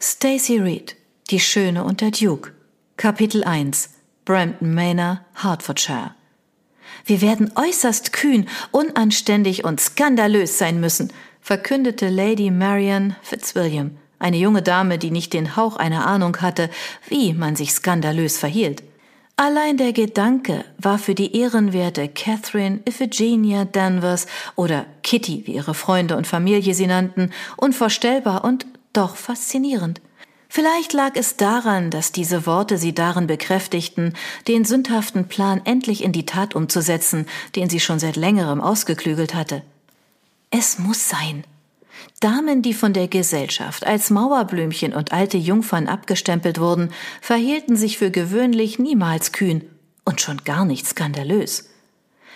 Stacy Reed, Die Schöne und der Duke. Kapitel 1 Brampton Manor, Hertfordshire. Wir werden äußerst kühn, unanständig und skandalös sein müssen, verkündete Lady Marian Fitzwilliam, eine junge Dame, die nicht den Hauch einer Ahnung hatte, wie man sich skandalös verhielt. Allein der Gedanke war für die ehrenwerte Catherine Iphigenia Danvers oder Kitty, wie ihre Freunde und Familie sie nannten, unvorstellbar und doch faszinierend. Vielleicht lag es daran, dass diese Worte sie darin bekräftigten, den sündhaften Plan endlich in die Tat umzusetzen, den sie schon seit längerem ausgeklügelt hatte. Es muss sein, Damen, die von der Gesellschaft als Mauerblümchen und alte Jungfern abgestempelt wurden, verhielten sich für gewöhnlich niemals kühn und schon gar nicht skandalös.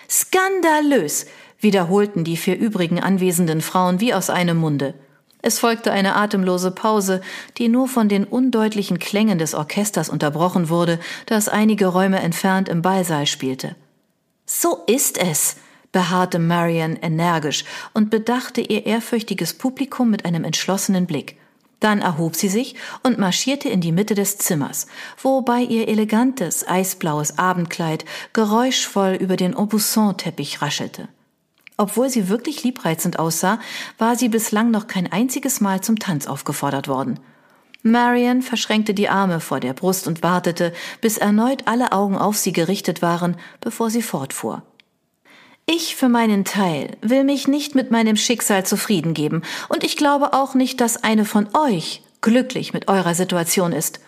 Skandalös, wiederholten die vier übrigen anwesenden Frauen wie aus einem Munde. Es folgte eine atemlose Pause, die nur von den undeutlichen Klängen des Orchesters unterbrochen wurde, das einige Räume entfernt im Ballsaal spielte. So ist es, beharrte Marian energisch und bedachte ihr ehrfürchtiges Publikum mit einem entschlossenen Blick. Dann erhob sie sich und marschierte in die Mitte des Zimmers, wobei ihr elegantes, eisblaues Abendkleid geräuschvoll über den Aubusson-Teppich raschelte. Obwohl sie wirklich liebreizend aussah, war sie bislang noch kein einziges Mal zum Tanz aufgefordert worden. Marian verschränkte die Arme vor der Brust und wartete, bis erneut alle Augen auf sie gerichtet waren, bevor sie fortfuhr. Ich für meinen Teil will mich nicht mit meinem Schicksal zufrieden geben, und ich glaube auch nicht, dass eine von euch glücklich mit eurer Situation ist.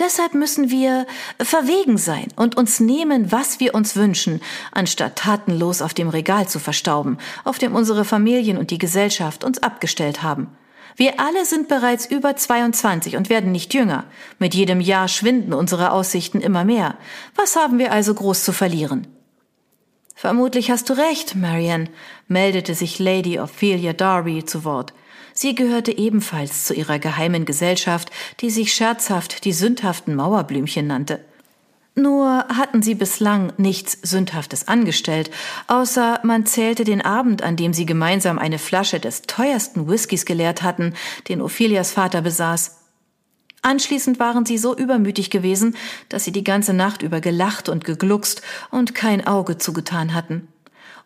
Deshalb müssen wir verwegen sein und uns nehmen, was wir uns wünschen, anstatt tatenlos auf dem Regal zu verstauben, auf dem unsere Familien und die Gesellschaft uns abgestellt haben. Wir alle sind bereits über 22 und werden nicht jünger. Mit jedem Jahr schwinden unsere Aussichten immer mehr. Was haben wir also groß zu verlieren? Vermutlich hast du recht, Marian, meldete sich Lady Ophelia Darby zu Wort. Sie gehörte ebenfalls zu ihrer geheimen Gesellschaft, die sich scherzhaft die sündhaften Mauerblümchen nannte. Nur hatten sie bislang nichts Sündhaftes angestellt, außer man zählte den Abend, an dem sie gemeinsam eine Flasche des teuersten Whiskys geleert hatten, den Ophelias Vater besaß. Anschließend waren sie so übermütig gewesen, dass sie die ganze Nacht über gelacht und gegluckst und kein Auge zugetan hatten.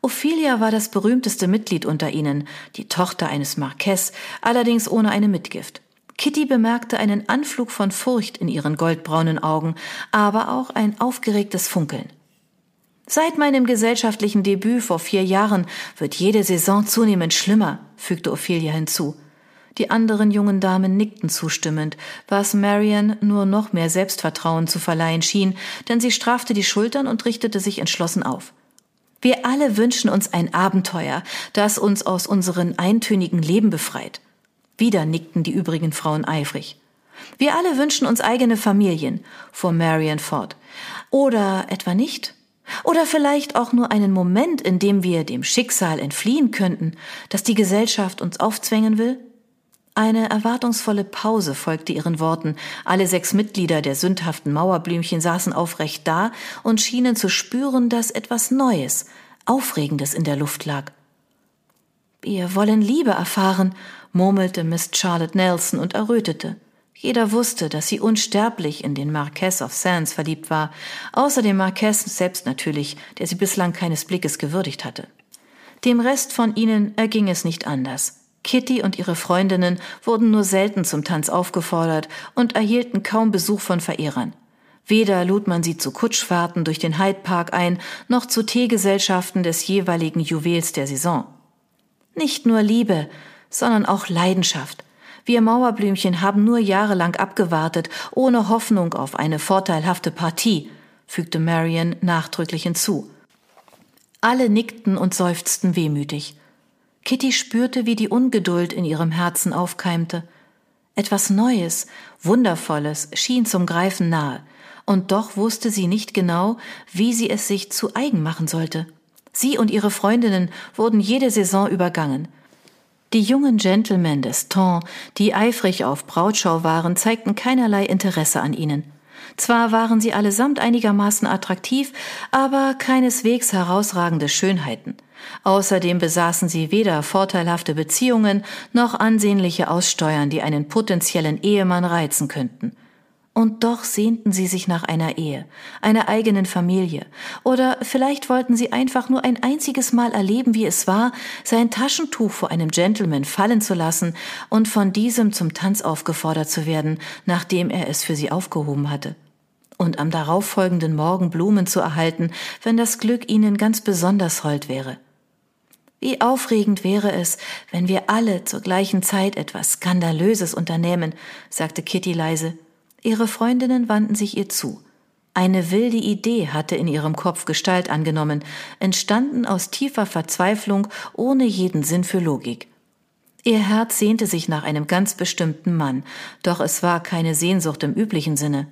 Ophelia war das berühmteste Mitglied unter ihnen, die Tochter eines Marquess, allerdings ohne eine Mitgift. Kitty bemerkte einen Anflug von Furcht in ihren goldbraunen Augen, aber auch ein aufgeregtes Funkeln. Seit meinem gesellschaftlichen Debüt vor vier Jahren wird jede Saison zunehmend schlimmer, fügte Ophelia hinzu. Die anderen jungen Damen nickten zustimmend, was Marian nur noch mehr Selbstvertrauen zu verleihen schien, denn sie strafte die Schultern und richtete sich entschlossen auf. Wir alle wünschen uns ein Abenteuer, das uns aus unserem eintönigen Leben befreit. Wieder nickten die übrigen Frauen eifrig. Wir alle wünschen uns eigene Familien, fuhr Marian fort. Oder etwa nicht? Oder vielleicht auch nur einen Moment, in dem wir dem Schicksal entfliehen könnten, das die Gesellschaft uns aufzwängen will? Eine erwartungsvolle Pause folgte ihren Worten. Alle sechs Mitglieder der sündhaften Mauerblümchen saßen aufrecht da und schienen zu spüren, dass etwas Neues, Aufregendes in der Luft lag. Wir wollen Liebe erfahren, murmelte Miss Charlotte Nelson und errötete. Jeder wusste, dass sie unsterblich in den Marquess of Sands verliebt war, außer dem Marquess selbst natürlich, der sie bislang keines Blickes gewürdigt hatte. Dem Rest von ihnen erging es nicht anders. Kitty und ihre Freundinnen wurden nur selten zum Tanz aufgefordert und erhielten kaum Besuch von Verehrern. Weder lud man sie zu Kutschfahrten durch den Hyde Park ein, noch zu Teegesellschaften des jeweiligen Juwels der Saison. Nicht nur Liebe, sondern auch Leidenschaft. Wir Mauerblümchen haben nur jahrelang abgewartet, ohne Hoffnung auf eine vorteilhafte Partie, fügte Marian nachdrücklich hinzu. Alle nickten und seufzten wehmütig. Kitty spürte, wie die Ungeduld in ihrem Herzen aufkeimte. Etwas Neues, Wundervolles schien zum Greifen nahe, und doch wusste sie nicht genau, wie sie es sich zu eigen machen sollte. Sie und ihre Freundinnen wurden jede Saison übergangen. Die jungen Gentlemen des Temps, die eifrig auf Brautschau waren, zeigten keinerlei Interesse an ihnen. Zwar waren sie allesamt einigermaßen attraktiv, aber keineswegs herausragende Schönheiten – Außerdem besaßen sie weder vorteilhafte Beziehungen noch ansehnliche Aussteuern, die einen potenziellen Ehemann reizen könnten. Und doch sehnten sie sich nach einer Ehe, einer eigenen Familie, oder vielleicht wollten sie einfach nur ein einziges Mal erleben, wie es war, sein Taschentuch vor einem Gentleman fallen zu lassen und von diesem zum Tanz aufgefordert zu werden, nachdem er es für sie aufgehoben hatte und am darauffolgenden Morgen Blumen zu erhalten, wenn das Glück ihnen ganz besonders hold wäre. Wie aufregend wäre es, wenn wir alle zur gleichen Zeit etwas Skandalöses unternehmen, sagte Kitty leise. Ihre Freundinnen wandten sich ihr zu. Eine wilde Idee hatte in ihrem Kopf Gestalt angenommen, entstanden aus tiefer Verzweiflung ohne jeden Sinn für Logik. Ihr Herz sehnte sich nach einem ganz bestimmten Mann, doch es war keine Sehnsucht im üblichen Sinne.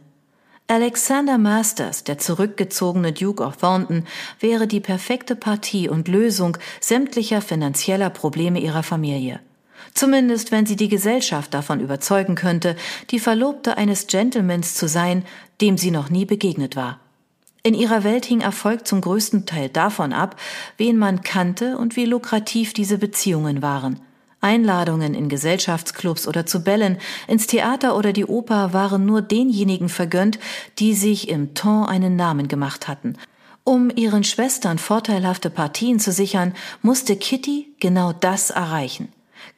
Alexander Masters, der zurückgezogene Duke of Thornton, wäre die perfekte Partie und Lösung sämtlicher finanzieller Probleme ihrer Familie. Zumindest wenn sie die Gesellschaft davon überzeugen könnte, die Verlobte eines Gentlemans zu sein, dem sie noch nie begegnet war. In ihrer Welt hing Erfolg zum größten Teil davon ab, wen man kannte und wie lukrativ diese Beziehungen waren. Einladungen in Gesellschaftsclubs oder zu Bällen, ins Theater oder die Oper waren nur denjenigen vergönnt, die sich im Ton einen Namen gemacht hatten. Um ihren Schwestern vorteilhafte Partien zu sichern, musste Kitty genau das erreichen.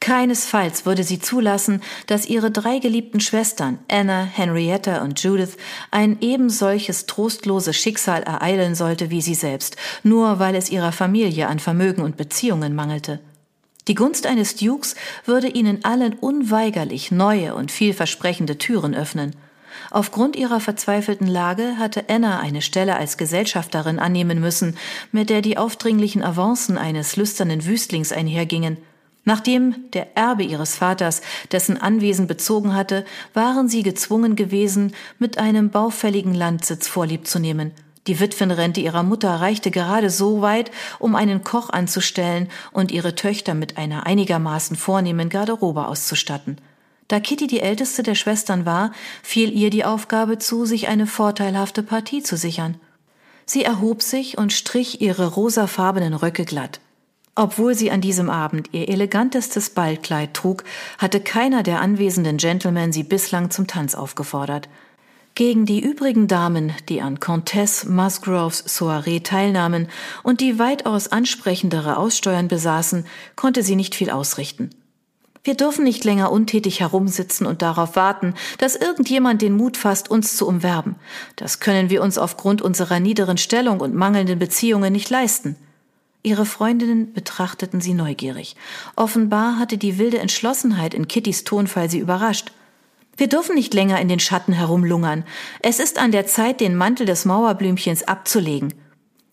Keinesfalls würde sie zulassen, dass ihre drei geliebten Schwestern Anna, Henrietta und Judith ein ebensolches trostloses Schicksal ereilen sollte wie sie selbst, nur weil es ihrer Familie an Vermögen und Beziehungen mangelte. Die Gunst eines Dukes würde ihnen allen unweigerlich neue und vielversprechende Türen öffnen. Aufgrund ihrer verzweifelten Lage hatte Anna eine Stelle als Gesellschafterin annehmen müssen, mit der die aufdringlichen Avancen eines lüsternen Wüstlings einhergingen. Nachdem der Erbe ihres Vaters dessen Anwesen bezogen hatte, waren sie gezwungen gewesen, mit einem baufälligen Landsitz Vorlieb zu nehmen. Die Witwenrente ihrer Mutter reichte gerade so weit, um einen Koch anzustellen und ihre Töchter mit einer einigermaßen vornehmen Garderobe auszustatten. Da Kitty die älteste der Schwestern war, fiel ihr die Aufgabe zu, sich eine vorteilhafte Partie zu sichern. Sie erhob sich und strich ihre rosafarbenen Röcke glatt. Obwohl sie an diesem Abend ihr elegantestes Ballkleid trug, hatte keiner der anwesenden Gentlemen sie bislang zum Tanz aufgefordert. Gegen die übrigen Damen, die an Comtesse Musgroves Soiree teilnahmen und die weitaus ansprechendere Aussteuern besaßen, konnte sie nicht viel ausrichten. Wir dürfen nicht länger untätig herumsitzen und darauf warten, dass irgendjemand den Mut fasst, uns zu umwerben. Das können wir uns aufgrund unserer niederen Stellung und mangelnden Beziehungen nicht leisten. Ihre Freundinnen betrachteten sie neugierig. Offenbar hatte die wilde Entschlossenheit in Kittys Tonfall sie überrascht. Wir dürfen nicht länger in den Schatten herumlungern. Es ist an der Zeit, den Mantel des Mauerblümchens abzulegen.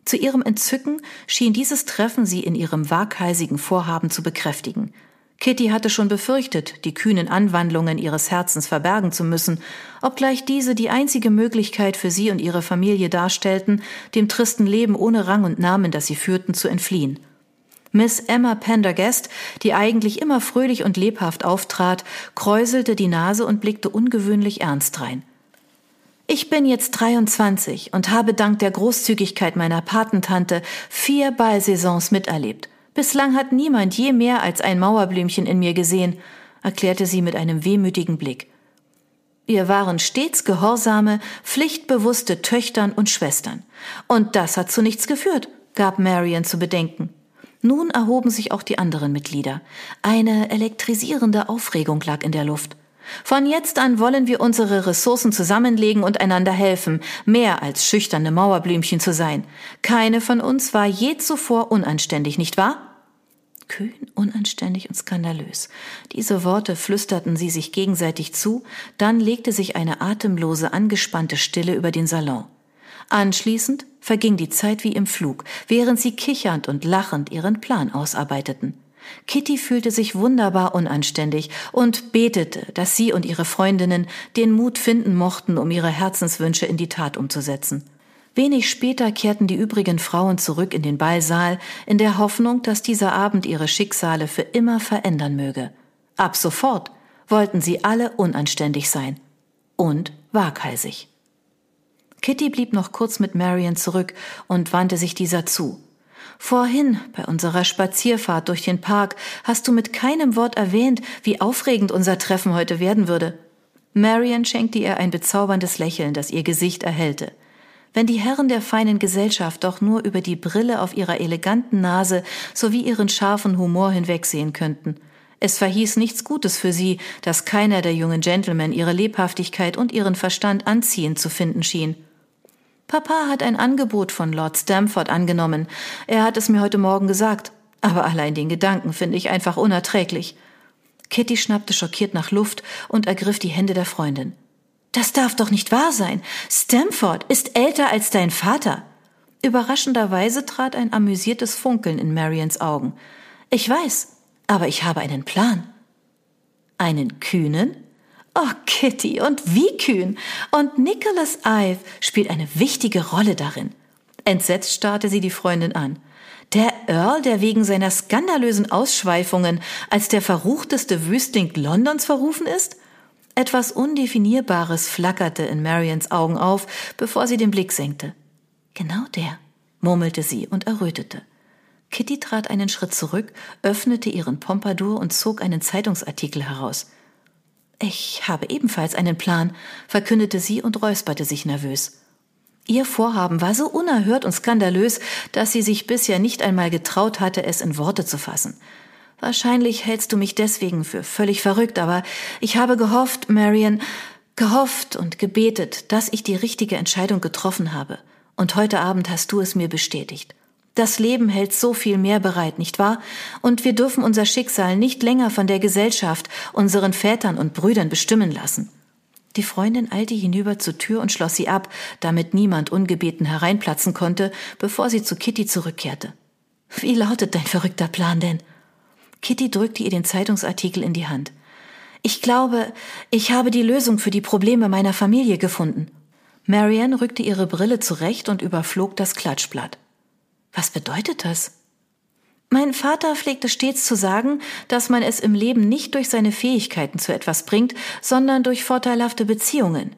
Zu ihrem Entzücken schien dieses Treffen sie in ihrem waghalsigen Vorhaben zu bekräftigen. Kitty hatte schon befürchtet, die kühnen Anwandlungen ihres Herzens verbergen zu müssen, obgleich diese die einzige Möglichkeit für sie und ihre Familie darstellten, dem tristen Leben ohne Rang und Namen, das sie führten, zu entfliehen. Miss Emma Pendergast, die eigentlich immer fröhlich und lebhaft auftrat, kräuselte die Nase und blickte ungewöhnlich ernst drein. Ich bin jetzt 23 und habe dank der Großzügigkeit meiner Patentante vier Ballsaisons miterlebt. Bislang hat niemand je mehr als ein Mauerblümchen in mir gesehen, erklärte sie mit einem wehmütigen Blick. Wir waren stets gehorsame, pflichtbewusste Töchtern und Schwestern. Und das hat zu nichts geführt, gab Marion zu bedenken. Nun erhoben sich auch die anderen Mitglieder. Eine elektrisierende Aufregung lag in der Luft. Von jetzt an wollen wir unsere Ressourcen zusammenlegen und einander helfen, mehr als schüchterne Mauerblümchen zu sein. Keine von uns war je zuvor unanständig, nicht wahr? Kühn, unanständig und skandalös. Diese Worte flüsterten sie sich gegenseitig zu, dann legte sich eine atemlose, angespannte Stille über den Salon. Anschließend verging die Zeit wie im Flug, während sie kichernd und lachend ihren Plan ausarbeiteten. Kitty fühlte sich wunderbar unanständig und betete, dass sie und ihre Freundinnen den Mut finden mochten, um ihre Herzenswünsche in die Tat umzusetzen. Wenig später kehrten die übrigen Frauen zurück in den Ballsaal, in der Hoffnung, dass dieser Abend ihre Schicksale für immer verändern möge. Ab sofort wollten sie alle unanständig sein und waghalsig. Kitty blieb noch kurz mit Marion zurück und wandte sich dieser zu. Vorhin, bei unserer Spazierfahrt durch den Park, hast du mit keinem Wort erwähnt, wie aufregend unser Treffen heute werden würde. Marian schenkte ihr ein bezauberndes Lächeln, das ihr Gesicht erhellte. Wenn die Herren der feinen Gesellschaft doch nur über die Brille auf ihrer eleganten Nase sowie ihren scharfen Humor hinwegsehen könnten. Es verhieß nichts Gutes für sie, dass keiner der jungen Gentlemen ihre Lebhaftigkeit und ihren Verstand anziehend zu finden schien. Papa hat ein Angebot von Lord Stamford angenommen. Er hat es mir heute Morgen gesagt. Aber allein den Gedanken finde ich einfach unerträglich. Kitty schnappte schockiert nach Luft und ergriff die Hände der Freundin. Das darf doch nicht wahr sein. Stamford ist älter als dein Vater. Überraschenderweise trat ein amüsiertes Funkeln in Marians Augen. Ich weiß, aber ich habe einen Plan. Einen kühnen? Oh, Kitty, und wie kühn! Und Nicholas Ive spielt eine wichtige Rolle darin. Entsetzt starrte sie die Freundin an. Der Earl, der wegen seiner skandalösen Ausschweifungen als der verruchteste Wüstling Londons verrufen ist? Etwas Undefinierbares flackerte in Marians Augen auf, bevor sie den Blick senkte. Genau der, murmelte sie und errötete. Kitty trat einen Schritt zurück, öffnete ihren Pompadour und zog einen Zeitungsartikel heraus. Ich habe ebenfalls einen Plan, verkündete sie und räusperte sich nervös. Ihr Vorhaben war so unerhört und skandalös, dass sie sich bisher nicht einmal getraut hatte, es in Worte zu fassen. Wahrscheinlich hältst du mich deswegen für völlig verrückt, aber ich habe gehofft, Marion, gehofft und gebetet, dass ich die richtige Entscheidung getroffen habe. Und heute Abend hast du es mir bestätigt. Das Leben hält so viel mehr bereit, nicht wahr? Und wir dürfen unser Schicksal nicht länger von der Gesellschaft, unseren Vätern und Brüdern bestimmen lassen. Die Freundin eilte hinüber zur Tür und schloss sie ab, damit niemand ungebeten hereinplatzen konnte, bevor sie zu Kitty zurückkehrte. Wie lautet dein verrückter Plan denn? Kitty drückte ihr den Zeitungsartikel in die Hand. Ich glaube, ich habe die Lösung für die Probleme meiner Familie gefunden. Marianne rückte ihre Brille zurecht und überflog das Klatschblatt. Was bedeutet das? Mein Vater pflegte stets zu sagen, dass man es im Leben nicht durch seine Fähigkeiten zu etwas bringt, sondern durch vorteilhafte Beziehungen.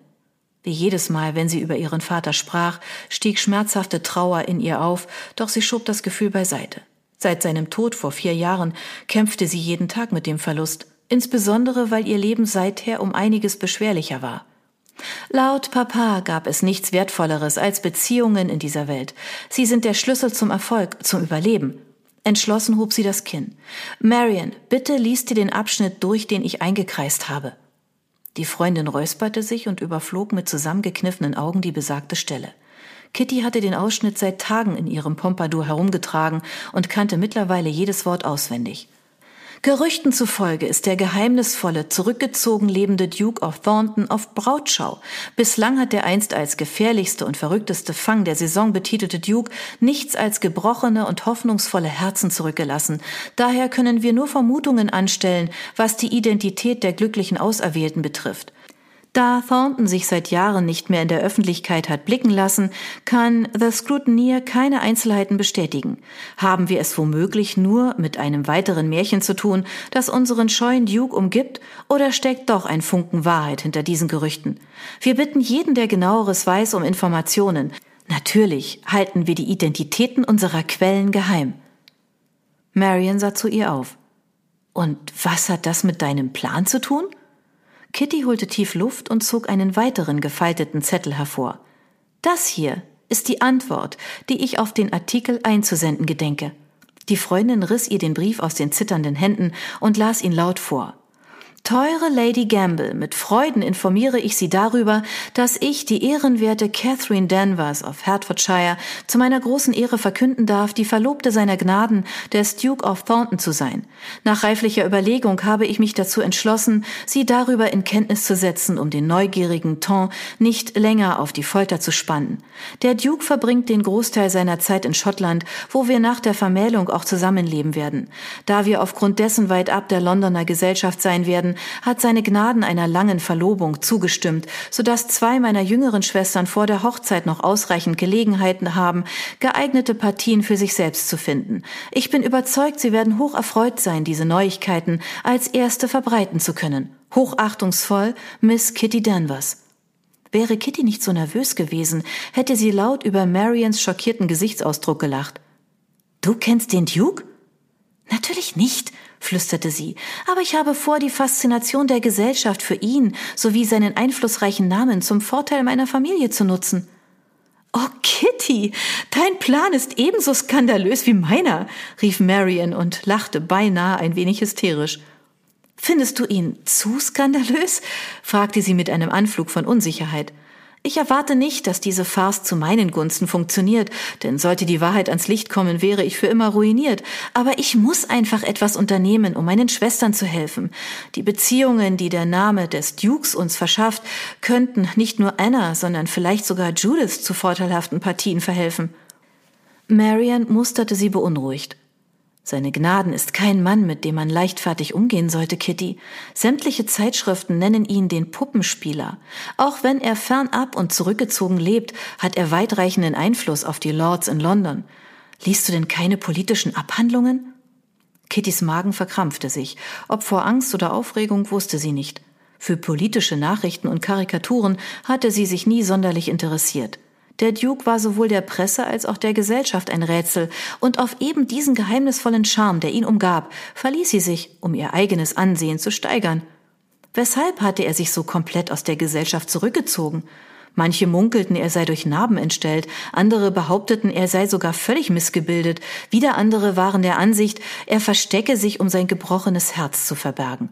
Wie jedes Mal, wenn sie über ihren Vater sprach, stieg schmerzhafte Trauer in ihr auf, doch sie schob das Gefühl beiseite. Seit seinem Tod vor vier Jahren kämpfte sie jeden Tag mit dem Verlust, insbesondere weil ihr Leben seither um einiges beschwerlicher war. Laut Papa gab es nichts Wertvolleres als Beziehungen in dieser Welt. Sie sind der Schlüssel zum Erfolg, zum Überleben. Entschlossen hob sie das Kinn. Marion, bitte lies dir den Abschnitt durch, den ich eingekreist habe. Die Freundin räusperte sich und überflog mit zusammengekniffenen Augen die besagte Stelle. Kitty hatte den Ausschnitt seit Tagen in ihrem Pompadour herumgetragen und kannte mittlerweile jedes Wort auswendig. Gerüchten zufolge ist der geheimnisvolle, zurückgezogen lebende Duke of Thornton auf Brautschau. Bislang hat der einst als gefährlichste und verrückteste Fang der Saison betitelte Duke nichts als gebrochene und hoffnungsvolle Herzen zurückgelassen. Daher können wir nur Vermutungen anstellen, was die Identität der glücklichen Auserwählten betrifft. Da Thornton sich seit Jahren nicht mehr in der Öffentlichkeit hat blicken lassen, kann The Scrutineer keine Einzelheiten bestätigen. Haben wir es womöglich nur mit einem weiteren Märchen zu tun, das unseren scheuen Duke umgibt, oder steckt doch ein Funken Wahrheit hinter diesen Gerüchten? Wir bitten jeden, der genaueres weiß, um Informationen. Natürlich halten wir die Identitäten unserer Quellen geheim. Marion sah zu ihr auf. Und was hat das mit deinem Plan zu tun? Kitty holte tief Luft und zog einen weiteren gefalteten Zettel hervor. Das hier ist die Antwort, die ich auf den Artikel einzusenden gedenke. Die Freundin riss ihr den Brief aus den zitternden Händen und las ihn laut vor. Teure Lady Gamble, mit Freuden informiere ich Sie darüber, dass ich die ehrenwerte Catherine Danvers of Hertfordshire zu meiner großen Ehre verkünden darf, die Verlobte seiner Gnaden, des Duke of Thornton zu sein. Nach reiflicher Überlegung habe ich mich dazu entschlossen, Sie darüber in Kenntnis zu setzen, um den neugierigen Ton nicht länger auf die Folter zu spannen. Der Duke verbringt den Großteil seiner Zeit in Schottland, wo wir nach der Vermählung auch zusammenleben werden. Da wir aufgrund dessen weit ab der Londoner Gesellschaft sein werden, hat seine Gnaden einer langen Verlobung zugestimmt, so dass zwei meiner jüngeren Schwestern vor der Hochzeit noch ausreichend Gelegenheiten haben, geeignete Partien für sich selbst zu finden. Ich bin überzeugt, sie werden hoch erfreut sein, diese Neuigkeiten als erste verbreiten zu können. Hochachtungsvoll, Miss Kitty Danvers. Wäre Kitty nicht so nervös gewesen, hätte sie laut über Marians schockierten Gesichtsausdruck gelacht. Du kennst den Duke? Natürlich nicht, flüsterte sie, aber ich habe vor, die Faszination der Gesellschaft für ihn sowie seinen einflussreichen Namen zum Vorteil meiner Familie zu nutzen. Oh, Kitty, dein Plan ist ebenso skandalös wie meiner, rief Marion und lachte beinahe ein wenig hysterisch. Findest du ihn zu skandalös? fragte sie mit einem Anflug von Unsicherheit. Ich erwarte nicht, dass diese Farce zu meinen Gunsten funktioniert, denn sollte die Wahrheit ans Licht kommen, wäre ich für immer ruiniert. Aber ich muss einfach etwas unternehmen, um meinen Schwestern zu helfen. Die Beziehungen, die der Name des Dukes uns verschafft, könnten nicht nur Anna, sondern vielleicht sogar Judith zu vorteilhaften Partien verhelfen. Marian musterte sie beunruhigt. Seine Gnaden ist kein Mann, mit dem man leichtfertig umgehen sollte, Kitty. Sämtliche Zeitschriften nennen ihn den Puppenspieler. Auch wenn er fernab und zurückgezogen lebt, hat er weitreichenden Einfluss auf die Lords in London. Liest du denn keine politischen Abhandlungen? Kittys Magen verkrampfte sich. Ob vor Angst oder Aufregung wusste sie nicht. Für politische Nachrichten und Karikaturen hatte sie sich nie sonderlich interessiert. Der Duke war sowohl der Presse als auch der Gesellschaft ein Rätsel, und auf eben diesen geheimnisvollen Charme, der ihn umgab, verließ sie sich, um ihr eigenes Ansehen zu steigern. Weshalb hatte er sich so komplett aus der Gesellschaft zurückgezogen? Manche munkelten, er sei durch Narben entstellt, andere behaupteten, er sei sogar völlig missgebildet, wieder andere waren der Ansicht, er verstecke sich, um sein gebrochenes Herz zu verbergen.